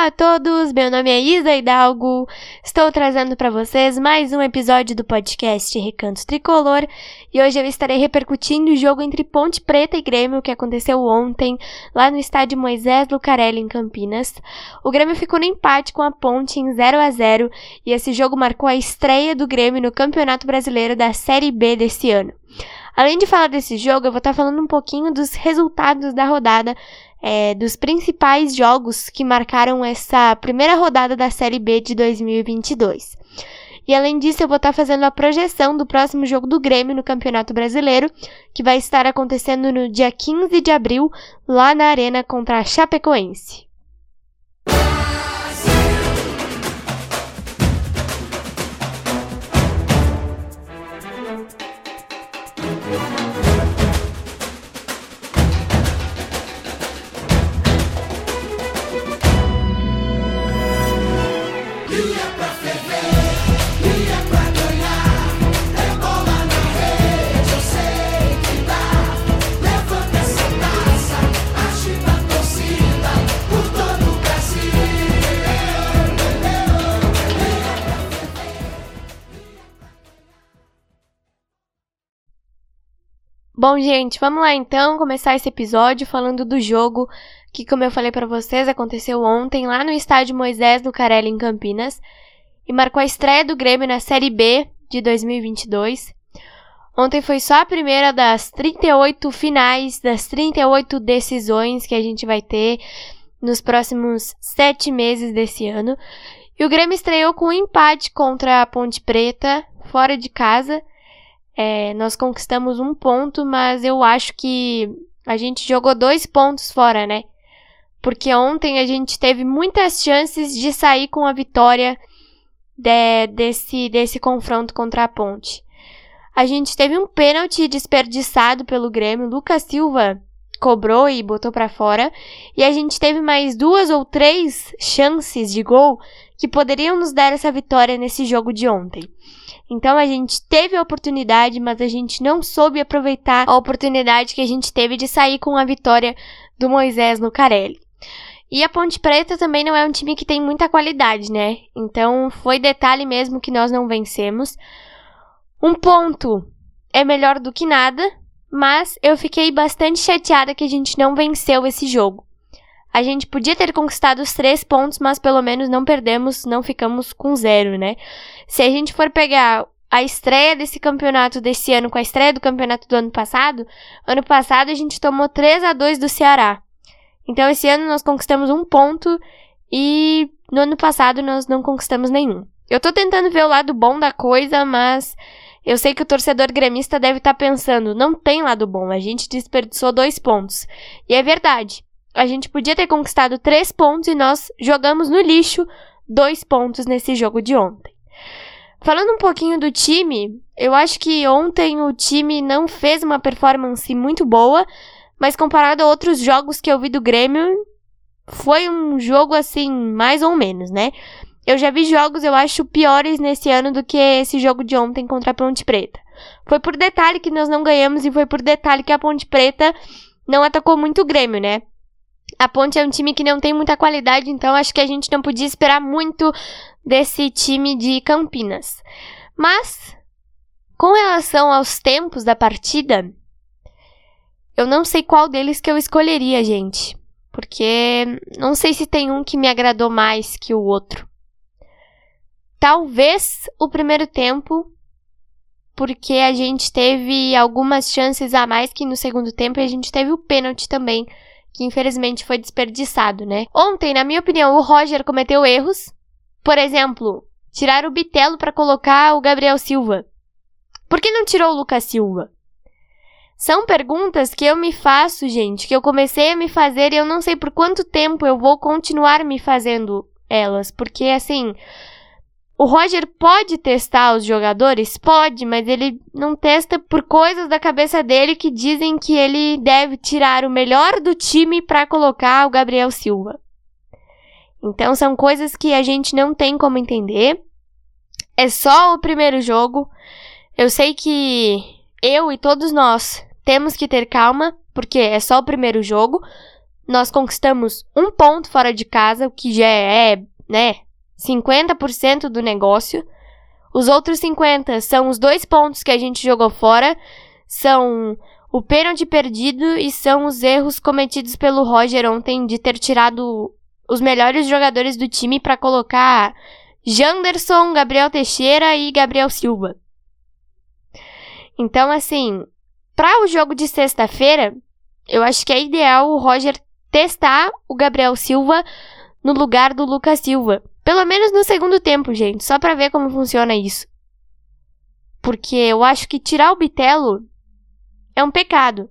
Olá a todos, meu nome é Isa Hidalgo. Estou trazendo para vocês mais um episódio do podcast Recanto Tricolor e hoje eu estarei repercutindo o jogo entre Ponte Preta e Grêmio que aconteceu ontem lá no estádio Moisés Lucarelli em Campinas. O Grêmio ficou no empate com a Ponte em 0 a 0 e esse jogo marcou a estreia do Grêmio no Campeonato Brasileiro da Série B desse ano. Além de falar desse jogo, eu vou estar falando um pouquinho dos resultados da rodada é, dos principais jogos que marcaram essa primeira rodada da Série B de 2022. E além disso, eu vou estar fazendo a projeção do próximo jogo do Grêmio no Campeonato Brasileiro, que vai estar acontecendo no dia 15 de abril, lá na Arena contra a Chapecoense. Bom, gente, vamos lá então começar esse episódio falando do jogo que, como eu falei para vocês, aconteceu ontem lá no estádio Moisés do Carelli em Campinas e marcou a estreia do Grêmio na Série B de 2022. Ontem foi só a primeira das 38 finais, das 38 decisões que a gente vai ter nos próximos sete meses desse ano. E o Grêmio estreou com um empate contra a Ponte Preta, fora de casa. É, nós conquistamos um ponto, mas eu acho que a gente jogou dois pontos fora, né? Porque ontem a gente teve muitas chances de sair com a vitória de, desse, desse confronto contra a Ponte. A gente teve um pênalti desperdiçado pelo Grêmio. Lucas Silva cobrou e botou para fora. E a gente teve mais duas ou três chances de gol que poderiam nos dar essa vitória nesse jogo de ontem. Então a gente teve a oportunidade, mas a gente não soube aproveitar a oportunidade que a gente teve de sair com a vitória do Moisés no Carelli. E a Ponte Preta também não é um time que tem muita qualidade, né? Então foi detalhe mesmo que nós não vencemos. Um ponto é melhor do que nada, mas eu fiquei bastante chateada que a gente não venceu esse jogo. A gente podia ter conquistado os três pontos, mas pelo menos não perdemos, não ficamos com zero, né? Se a gente for pegar a estreia desse campeonato desse ano com a estreia do campeonato do ano passado, ano passado a gente tomou 3 a 2 do Ceará. Então esse ano nós conquistamos um ponto e no ano passado nós não conquistamos nenhum. Eu tô tentando ver o lado bom da coisa, mas eu sei que o torcedor gremista deve estar tá pensando, não tem lado bom, a gente desperdiçou dois pontos. E é verdade. A gente podia ter conquistado três pontos e nós jogamos no lixo dois pontos nesse jogo de ontem. Falando um pouquinho do time, eu acho que ontem o time não fez uma performance muito boa, mas comparado a outros jogos que eu vi do Grêmio, foi um jogo assim, mais ou menos, né? Eu já vi jogos, eu acho, piores nesse ano do que esse jogo de ontem contra a Ponte Preta. Foi por detalhe que nós não ganhamos e foi por detalhe que a Ponte Preta não atacou muito o Grêmio, né? A Ponte é um time que não tem muita qualidade, então acho que a gente não podia esperar muito desse time de Campinas. Mas, com relação aos tempos da partida, eu não sei qual deles que eu escolheria, gente. Porque não sei se tem um que me agradou mais que o outro. Talvez o primeiro tempo, porque a gente teve algumas chances a mais que no segundo tempo e a gente teve o pênalti também, que infelizmente foi desperdiçado, né? Ontem, na minha opinião, o Roger cometeu erros por exemplo, tirar o Bitelo para colocar o Gabriel Silva. Por que não tirou o Lucas Silva? São perguntas que eu me faço, gente, que eu comecei a me fazer e eu não sei por quanto tempo eu vou continuar me fazendo elas, porque assim, o Roger pode testar os jogadores? Pode, mas ele não testa por coisas da cabeça dele que dizem que ele deve tirar o melhor do time para colocar o Gabriel Silva. Então são coisas que a gente não tem como entender. É só o primeiro jogo. Eu sei que eu e todos nós temos que ter calma, porque é só o primeiro jogo. nós conquistamos um ponto fora de casa, o que já é, né, 50% do negócio. Os outros 50 são os dois pontos que a gente jogou fora, são o pênalti perdido e são os erros cometidos pelo Roger ontem de ter tirado os melhores jogadores do time para colocar Janderson, Gabriel Teixeira e Gabriel Silva. Então, assim, para o jogo de sexta-feira, eu acho que é ideal o Roger testar o Gabriel Silva no lugar do Lucas Silva. Pelo menos no segundo tempo, gente, só para ver como funciona isso. Porque eu acho que tirar o Bitelo é um pecado.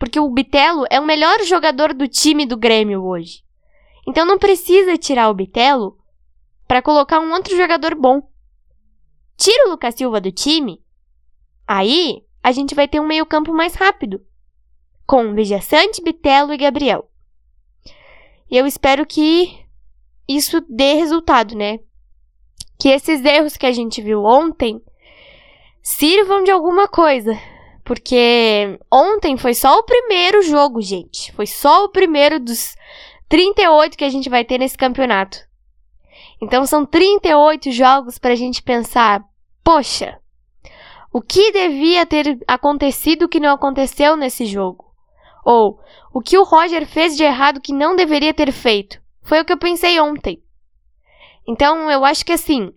Porque o Bitelo é o melhor jogador do time do Grêmio hoje. Então não precisa tirar o Bitelo para colocar um outro jogador bom. Tira o Lucas Silva do time, aí a gente vai ter um meio-campo mais rápido, com Vijaçante, Bitelo e Gabriel. E eu espero que isso dê resultado, né? Que esses erros que a gente viu ontem sirvam de alguma coisa. Porque ontem foi só o primeiro jogo, gente. Foi só o primeiro dos 38 que a gente vai ter nesse campeonato. Então são 38 jogos para a gente pensar: poxa, o que devia ter acontecido que não aconteceu nesse jogo? Ou o que o Roger fez de errado que não deveria ter feito? Foi o que eu pensei ontem. Então, eu acho que assim,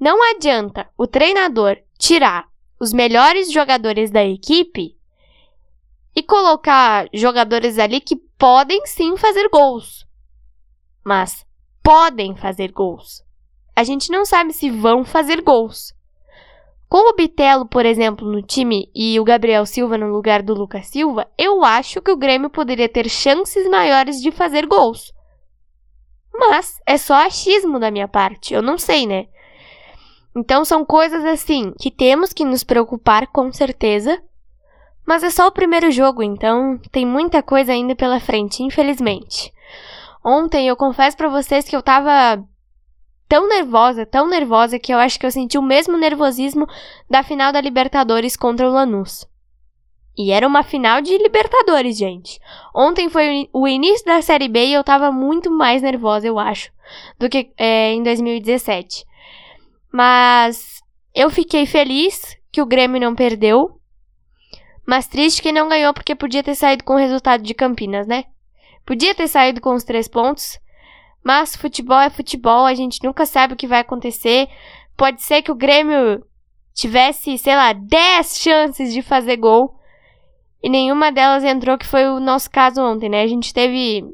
não adianta o treinador tirar os melhores jogadores da equipe e colocar jogadores ali que podem sim fazer gols. Mas podem fazer gols. A gente não sabe se vão fazer gols. Com o Bitelo, por exemplo, no time e o Gabriel Silva no lugar do Lucas Silva, eu acho que o Grêmio poderia ter chances maiores de fazer gols. Mas é só achismo da minha parte, eu não sei, né? Então são coisas assim que temos que nos preocupar com certeza. Mas é só o primeiro jogo, então tem muita coisa ainda pela frente, infelizmente. Ontem eu confesso para vocês que eu tava tão nervosa, tão nervosa que eu acho que eu senti o mesmo nervosismo da final da Libertadores contra o Lanús. E era uma final de Libertadores, gente. Ontem foi o início da Série B e eu tava muito mais nervosa, eu acho, do que é, em 2017. Mas eu fiquei feliz que o Grêmio não perdeu. Mas triste que não ganhou porque podia ter saído com o resultado de Campinas, né? Podia ter saído com os três pontos. Mas futebol é futebol, a gente nunca sabe o que vai acontecer. Pode ser que o Grêmio tivesse, sei lá, 10 chances de fazer gol e nenhuma delas entrou, que foi o nosso caso ontem, né? A gente teve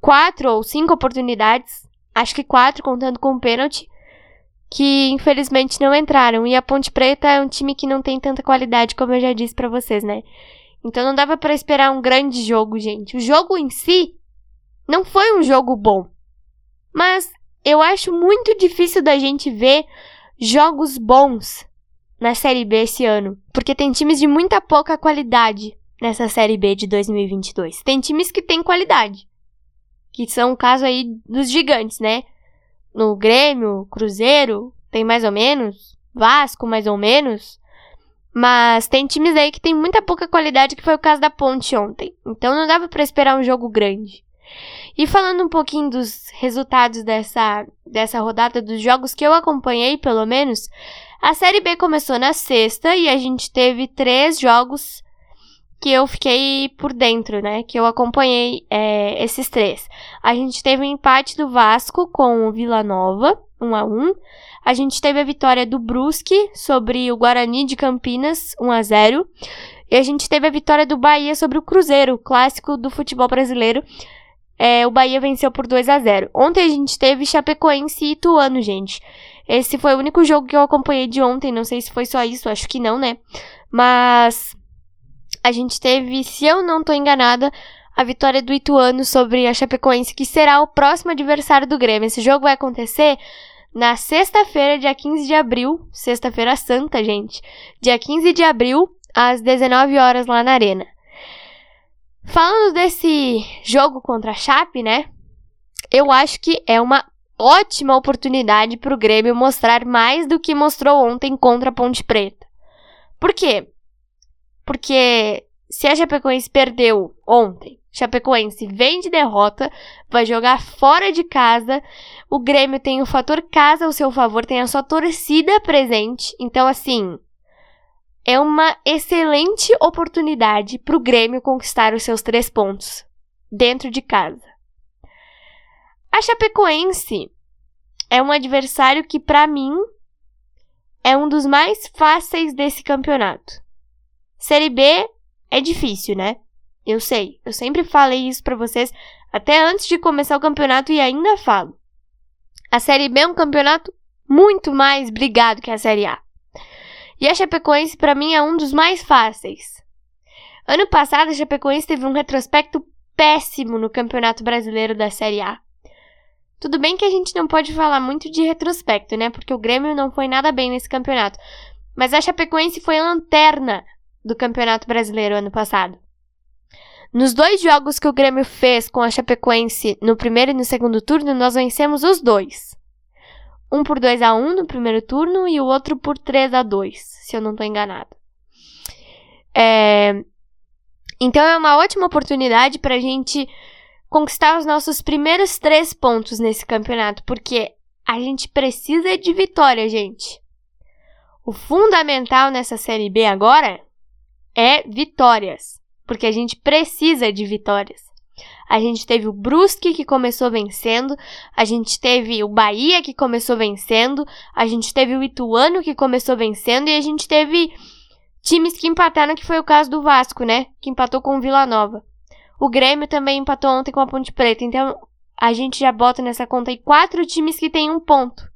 quatro ou cinco oportunidades, acho que quatro contando com o pênalti, que infelizmente não entraram. E a Ponte Preta é um time que não tem tanta qualidade, como eu já disse para vocês, né? Então não dava para esperar um grande jogo, gente. O jogo em si não foi um jogo bom. Mas eu acho muito difícil da gente ver jogos bons na Série B esse ano, porque tem times de muita pouca qualidade nessa Série B de 2022. Tem times que têm qualidade, que são o caso aí dos gigantes, né? No Grêmio, Cruzeiro, tem mais ou menos, Vasco mais ou menos, mas tem times aí que tem muita pouca qualidade, que foi o caso da Ponte ontem. Então não dava para esperar um jogo grande. E falando um pouquinho dos resultados dessa, dessa rodada, dos jogos que eu acompanhei, pelo menos, a Série B começou na sexta e a gente teve três jogos que eu fiquei por dentro, né? Que eu acompanhei é, esses três. A gente teve o um empate do Vasco com o Vila Nova, 1 um a 1 um. A gente teve a vitória do Brusque sobre o Guarani de Campinas, 1 a 0 E a gente teve a vitória do Bahia sobre o Cruzeiro, clássico do futebol brasileiro. É, o Bahia venceu por 2 a 0 Ontem a gente teve Chapecoense e Ituano, gente. Esse foi o único jogo que eu acompanhei de ontem. Não sei se foi só isso, acho que não, né? Mas a gente teve, se eu não tô enganada, a vitória do Ituano sobre a Chapecoense, que será o próximo adversário do Grêmio. Esse jogo vai acontecer na sexta-feira, dia 15 de abril, sexta-feira santa, gente. Dia 15 de abril, às 19 horas lá na Arena. Falando desse jogo contra a Chape, né? Eu acho que é uma ótima oportunidade para o Grêmio mostrar mais do que mostrou ontem contra a Ponte Preta. Por quê? Porque se a Chapecoense perdeu ontem Chapecoense vem de derrota, vai jogar fora de casa. O Grêmio tem o fator casa ao seu favor, tem a sua torcida presente. Então, assim, é uma excelente oportunidade para o Grêmio conquistar os seus três pontos dentro de casa. A Chapecoense é um adversário que, para mim, é um dos mais fáceis desse campeonato. Série B é difícil, né? Eu sei, eu sempre falei isso para vocês até antes de começar o campeonato e ainda falo. A Série B é um campeonato muito mais brigado que a Série A. E a Chapecoense para mim é um dos mais fáceis. Ano passado a Chapecoense teve um retrospecto péssimo no Campeonato Brasileiro da Série A. Tudo bem que a gente não pode falar muito de retrospecto, né? Porque o Grêmio não foi nada bem nesse campeonato. Mas a Chapecoense foi a lanterna do Campeonato Brasileiro ano passado. Nos dois jogos que o Grêmio fez com a Chapecoense no primeiro e no segundo turno, nós vencemos os dois. Um por 2 a 1 no primeiro turno e o outro por 3 a 2 se eu não estou enganado. É... Então é uma ótima oportunidade para a gente conquistar os nossos primeiros três pontos nesse campeonato, porque a gente precisa de vitória, gente. O fundamental nessa Série B agora é vitórias porque a gente precisa de vitórias. A gente teve o Brusque que começou vencendo, a gente teve o Bahia que começou vencendo, a gente teve o Ituano que começou vencendo e a gente teve times que empataram, que foi o caso do Vasco, né? Que empatou com o Vila Nova. O Grêmio também empatou ontem com a Ponte Preta. Então a gente já bota nessa conta aí quatro times que tem um ponto.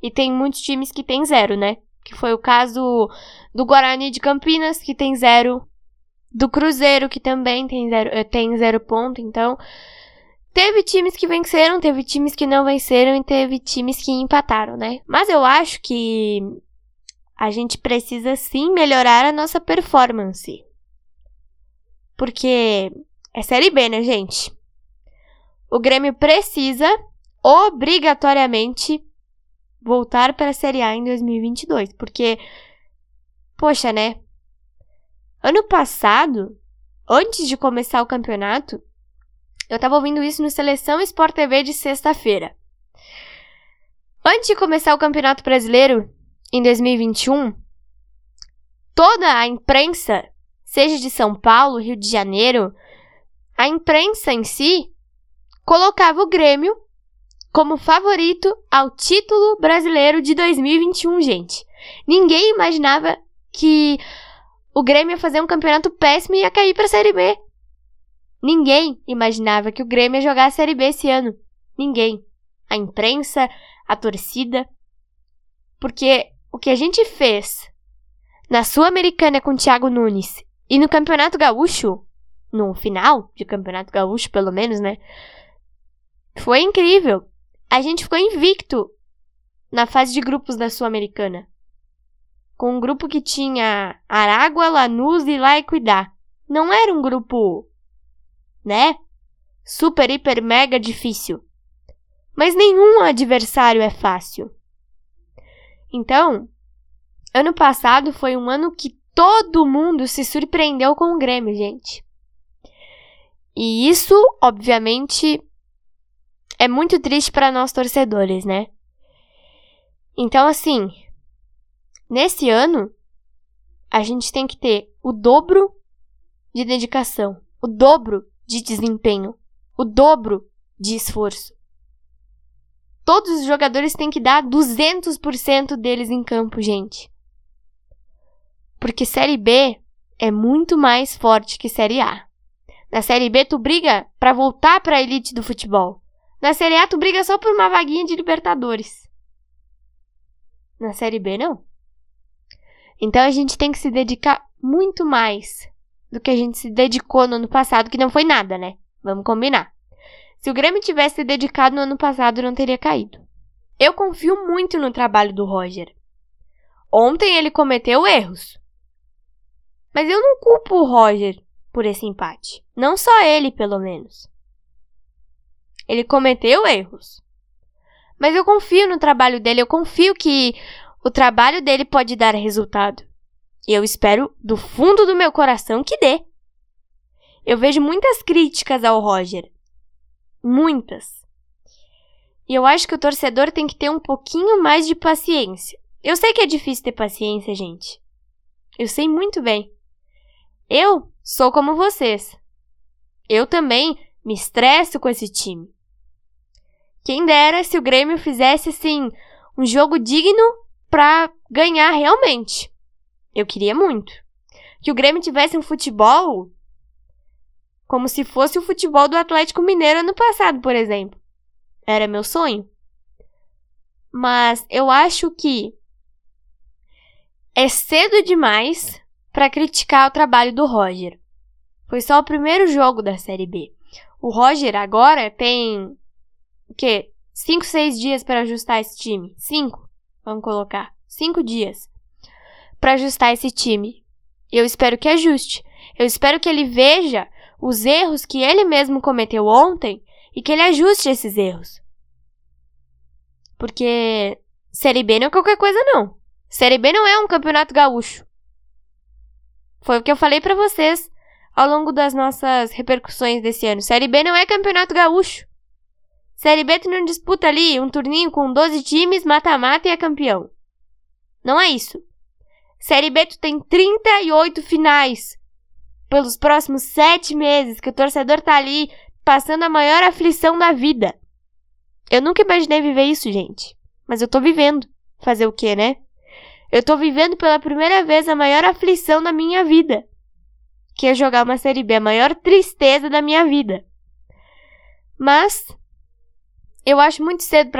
E tem muitos times que tem zero, né? Que foi o caso do Guarani de Campinas, que tem zero do Cruzeiro, que também tem zero, eh, tem zero ponto. Então, teve times que venceram, teve times que não venceram e teve times que empataram, né? Mas eu acho que a gente precisa sim melhorar a nossa performance. Porque é Série B, né, gente? O Grêmio precisa obrigatoriamente voltar para a Série A em 2022, porque poxa, né? Ano passado, antes de começar o campeonato, eu tava ouvindo isso no Seleção Sport TV de sexta-feira. Antes de começar o Campeonato Brasileiro, em 2021, toda a imprensa, seja de São Paulo, Rio de Janeiro, a imprensa em si colocava o Grêmio como favorito ao título brasileiro de 2021, gente. Ninguém imaginava que o Grêmio ia fazer um campeonato péssimo e ia cair para a Série B. Ninguém imaginava que o Grêmio ia jogar a Série B esse ano. Ninguém. A imprensa, a torcida. Porque o que a gente fez na Sul-Americana com o Thiago Nunes e no Campeonato Gaúcho, no final de Campeonato Gaúcho, pelo menos, né? Foi incrível. A gente ficou invicto na fase de grupos da Sul-Americana com um grupo que tinha Aragua, Lanús e La Equidad. Não era um grupo, né? Super, hiper, mega difícil. Mas nenhum adversário é fácil. Então, ano passado foi um ano que todo mundo se surpreendeu com o Grêmio, gente. E isso, obviamente, é muito triste para nós torcedores, né? Então, assim, Nesse ano, a gente tem que ter o dobro de dedicação, o dobro de desempenho, o dobro de esforço. Todos os jogadores têm que dar 200% deles em campo, gente. Porque Série B é muito mais forte que Série A. Na Série B, tu briga para voltar para a elite do futebol. Na Série A, tu briga só por uma vaguinha de Libertadores. Na Série B, não. Então a gente tem que se dedicar muito mais do que a gente se dedicou no ano passado, que não foi nada, né? Vamos combinar. Se o Grêmio tivesse se dedicado no ano passado, não teria caído. Eu confio muito no trabalho do Roger. Ontem ele cometeu erros. Mas eu não culpo o Roger por esse empate. Não só ele, pelo menos. Ele cometeu erros. Mas eu confio no trabalho dele, eu confio que o trabalho dele pode dar resultado. E eu espero do fundo do meu coração que dê. Eu vejo muitas críticas ao Roger. Muitas. E eu acho que o torcedor tem que ter um pouquinho mais de paciência. Eu sei que é difícil ter paciência, gente. Eu sei muito bem. Eu sou como vocês. Eu também me estresso com esse time. Quem dera se o Grêmio fizesse assim um jogo digno para ganhar realmente. Eu queria muito. Que o Grêmio tivesse um futebol como se fosse o futebol do Atlético Mineiro ano passado, por exemplo. Era meu sonho. Mas eu acho que é cedo demais para criticar o trabalho do Roger. Foi só o primeiro jogo da Série B. O Roger agora tem o quê? Cinco, seis dias para ajustar esse time. Cinco, vamos colocar. Cinco dias para ajustar esse time. Eu espero que ajuste. Eu espero que ele veja os erros que ele mesmo cometeu ontem e que ele ajuste esses erros. Porque Série B não é qualquer coisa, não. Série B não é um campeonato gaúcho. Foi o que eu falei para vocês ao longo das nossas repercussões desse ano. Série B não é campeonato gaúcho. Série B tu não disputa ali um turninho com 12 times, mata-mata e é campeão. Não é isso. Série B tu tem 38 finais pelos próximos sete meses que o torcedor tá ali passando a maior aflição da vida. Eu nunca imaginei viver isso, gente. Mas eu tô vivendo. Fazer o quê, né? Eu tô vivendo pela primeira vez a maior aflição da minha vida. Que é jogar uma Série B, a maior tristeza da minha vida. Mas eu acho muito cedo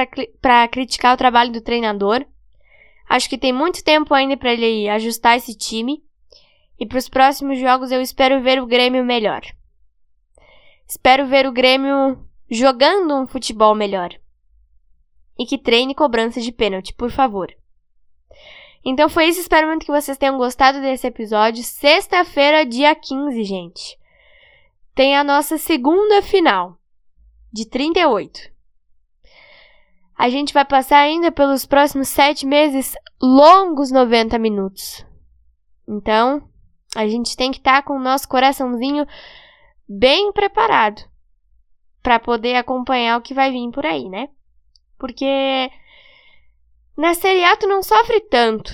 para criticar o trabalho do treinador. Acho que tem muito tempo ainda para ele ajustar esse time. E para os próximos jogos eu espero ver o Grêmio melhor. Espero ver o Grêmio jogando um futebol melhor. E que treine cobrança de pênalti, por favor. Então foi isso, espero muito que vocês tenham gostado desse episódio. Sexta-feira, dia 15, gente. Tem a nossa segunda final, de 38. A gente vai passar ainda pelos próximos sete meses longos 90 minutos. Então, a gente tem que estar tá com o nosso coraçãozinho bem preparado para poder acompanhar o que vai vir por aí, né? Porque na Série A tu não sofre tanto.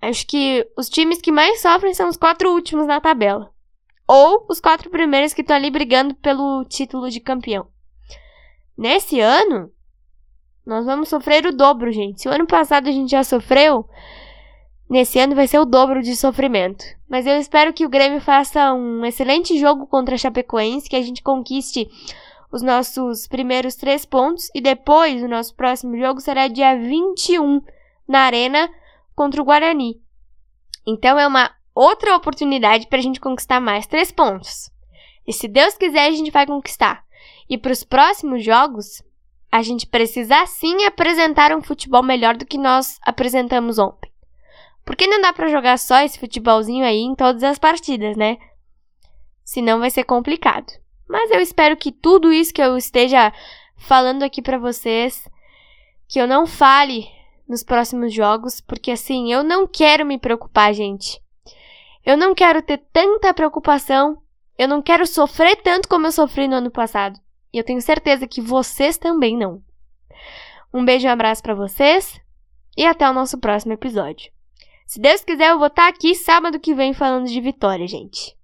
Acho que os times que mais sofrem são os quatro últimos na tabela. Ou os quatro primeiros que estão ali brigando pelo título de campeão. Nesse ano, nós vamos sofrer o dobro, gente. Se o ano passado a gente já sofreu, Nesse ano vai ser o dobro de sofrimento. Mas eu espero que o Grêmio faça um excelente jogo contra a Chapecoense, que a gente conquiste os nossos primeiros três pontos. E depois, o nosso próximo jogo será dia 21 na Arena contra o Guarani. Então é uma outra oportunidade para a gente conquistar mais três pontos. E se Deus quiser, a gente vai conquistar. E para os próximos jogos, a gente precisa sim apresentar um futebol melhor do que nós apresentamos ontem. Porque não dá para jogar só esse futebolzinho aí em todas as partidas, né? Senão vai ser complicado. Mas eu espero que tudo isso que eu esteja falando aqui para vocês, que eu não fale nos próximos jogos, porque assim, eu não quero me preocupar, gente. Eu não quero ter tanta preocupação, eu não quero sofrer tanto como eu sofri no ano passado. E eu tenho certeza que vocês também não. Um beijo e um abraço para vocês e até o nosso próximo episódio. Se Deus quiser, eu vou estar aqui sábado que vem falando de vitória, gente.